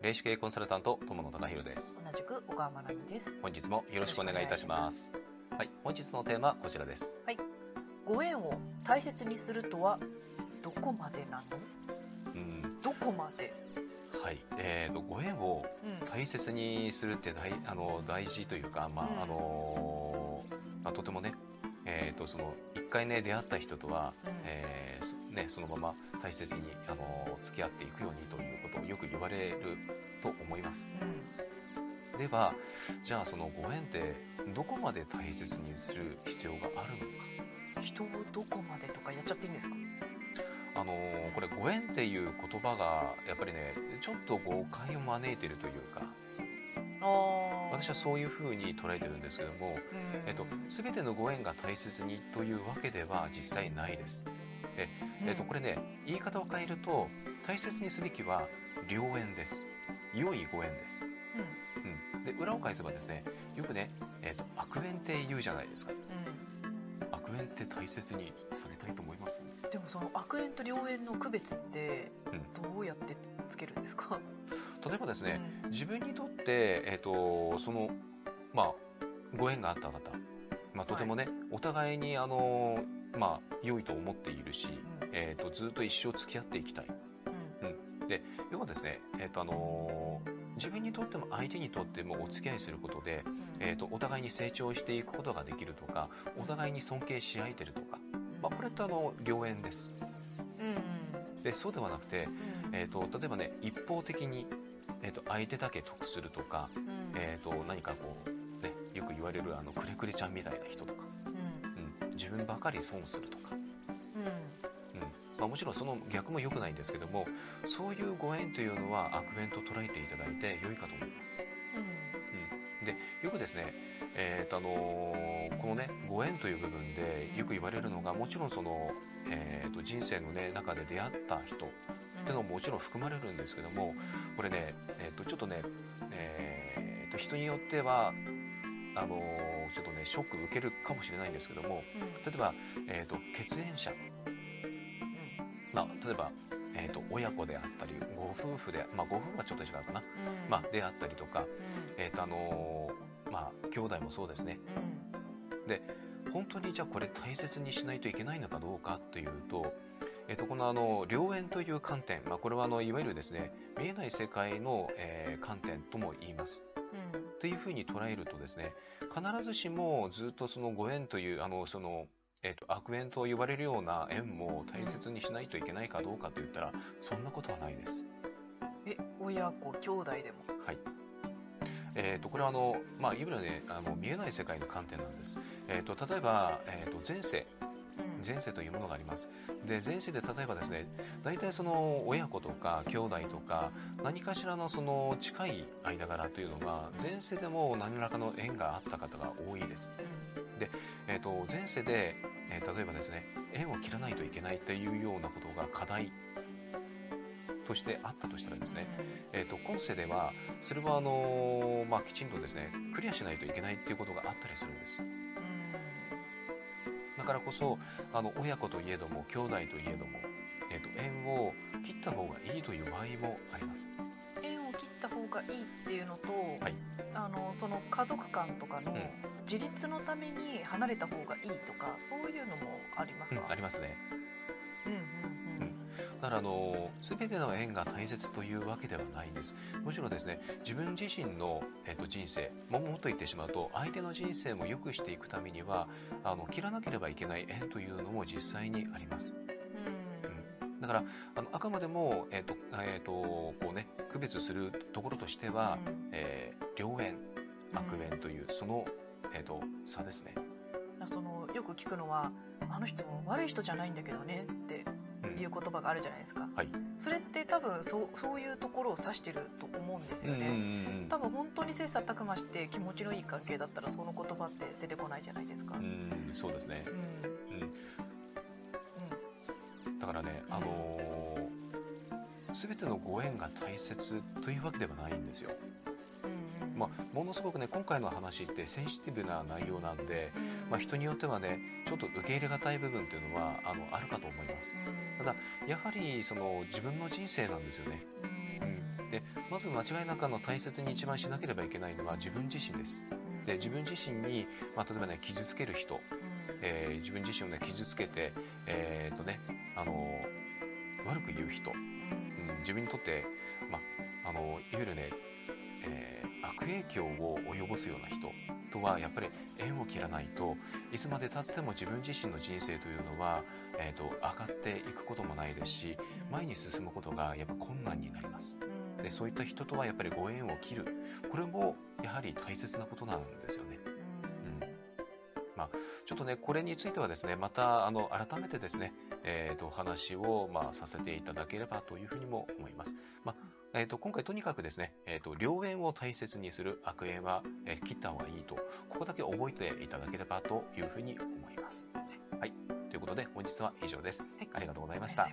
霊視系コンサルタント友野隆弘です。同じく小川真奈美です。本日もよろしくお願いいたします。はい本日のテーマはこちらです。ご縁を大切にするとはどこまでなの？うん。どこまで？はい。えーとご縁をうん大切にするって大あの大事というかまあ、うん。あのまあ、とてもねその一回ね出会った人とは、うん。えーそね、そのまま大切にあの付き合っていくようにということをよく言われると思います。ではじゃあそのご縁ってどこまで大切にする必要があるのか？うん人をどこまでとかやっちゃっていいんですか？あのーこれご縁っていう言葉がやっぱりねちょっと誤解を招いているというか私はそういうふうに捉えてるんですけども、うん。えっと、全てのご縁が大切にというわけでは実際ないです、えっと、これね言い方を変えると大切にすべきは良縁です。良いご縁です、うん、で裏を返せばですねよくね、えっと、悪縁って言うじゃないですか。うん。悪縁って大切にされたいと思います？うんでもその悪縁と良縁の区別ってうん。どうやってつけるんですか、例えばですね、うん。自分にとって、えっとそのまあご縁があった方、まあ、とてもね、お互いにあの、まあ、良いと思っているし、うん。えっとずっと一生付き合っていきたい。うん。要はですね、えっとあの自分にとっても相手にとってもお付き合いすることで、うん。えっとお互いに成長していくことができるとかお互いに尊敬し合えてるとか、まあ、これってあの良縁です。うんでそうではなくて、うん。えっと例えばね一方的に、えっと相手だけ得するとか、うん。えー、と何かこう、ね、よく言われるあのくれくれちゃんみたいな人とか、うん。うん、自分ばかり損するとか、まあ、もちろんその逆も良くないんですけどもそういうご縁というのは悪縁と捉えていただいて良いかと思います、うん、でよくですね、えーとあのーこのねご縁という部分でよく言われるのがもちろんその、えー、と人生の、ね、中で出会った人ってのももちろん含まれるんですけどもこれね、えー、とちょっとね、えー、と人によってはあのーちょっとねショック受けるかもしれないんですけども例えば、えー、と血縁者、まあ、例えば、えー、と親子であったりご夫婦で、まあ、ご夫婦はちょっと違うかな、まあ、であったりとか、えーとあのーまあ、兄弟もそうですね。本当にじゃあこれ大切にしないといけないのかどうかというと、えっとこのあの良縁という観点、まあ、これはあのいわゆるですね見えない世界の、えー観点とも言います。というふうに捉えるとですね必ずしもずっとそのご縁というあのその、えっと悪縁と言われるような縁も大切にしないといけないかどうかといったらそんなことはないです。え親子兄弟でも？はいえー、とこれはあの、まあ、いわゆる、ね、あの見えない世界の観点なんです。えー、と例えば、えー、と前世前世というものがあります。で前世で例えばですね大体その親子とか兄弟とか何かしらのその近い間柄というのが前世でも何らかの縁があった方が多いです。えー、と前世で、えー例えばですね縁を切らないといけないというようなことが課題としてあったとしたらですね、えー、と今世ではそれはあのーまあ、きちんとですねクリアしないといけないっていうことがあったりするんです。だからこそあの親子といえども兄弟といえども、えー、と縁を切った方がいいという場合もあります。縁を切った方がいいっていうのと、はいあのその家族間とかのうん自立のために離れた方がいいとかそういうのもありますか、うんありますね。うんうんうんだからあの全ての縁が大切というわけではないんです。むしろですね自分自身の、えー、と人生ももっと言ってしまうと相手の人生も良くしていくためにはあの切らなければいけない縁というのも実際にあります。だからあのあくまでも、えーとえーとこうね、区別するところとしては、うんえー良縁悪縁というその、えー、と差ですね。そのよく聞くのはあの人悪い人じゃないんだけどねってうんいう言葉があるじゃないですか、はい。それって多分そうそういうところを指してると思うんですよね、うんうんうん多分本当に切磋琢磨して気持ちのいい関係だったらその言葉って出てこないじゃないですか、うんうんそうですね。う。ん。うん。だからね、あのー全てのご縁が大切というわけではないんですよ。まあ、ものすごくね今回の話ってセンシティブな内容なんで、まあ、人によってはねちょっと受け入れがたい部分っていうのはあのあるかと思います。ただやはりその自分の人生なんですよね。うんでまず間違いなくの大切に一番しなければいけないのは自分自身ですで自分自身に、まあ、例えばね傷つける人、えー、自分自身をね傷つけてえー、っとねあの悪く言う人、うん、自分にとって、まあ、あのいわゆるね、えー、悪影響を及ぼすような人とはやっぱり縁を切らないといつまでたっても自分自身の人生というのは、えーと、上がっていくこともないですし前に進むことがやっぱ困難になります。でそういった人とはやっぱりご縁を切るこれもやはり大切なことなんですよね。まあ、ちょっとねこれについてはですねまたあの改めてですね、えーと、お話を、まあ、させていただければというふうにも思います。まあえーと、今回とにかくですね、えーと、良縁を大切にする悪縁は、えー、切った方がいいと、ここだけ覚えていただければというふうに思います。はい。ということで、本日は以上です。はい、ありがとうございました。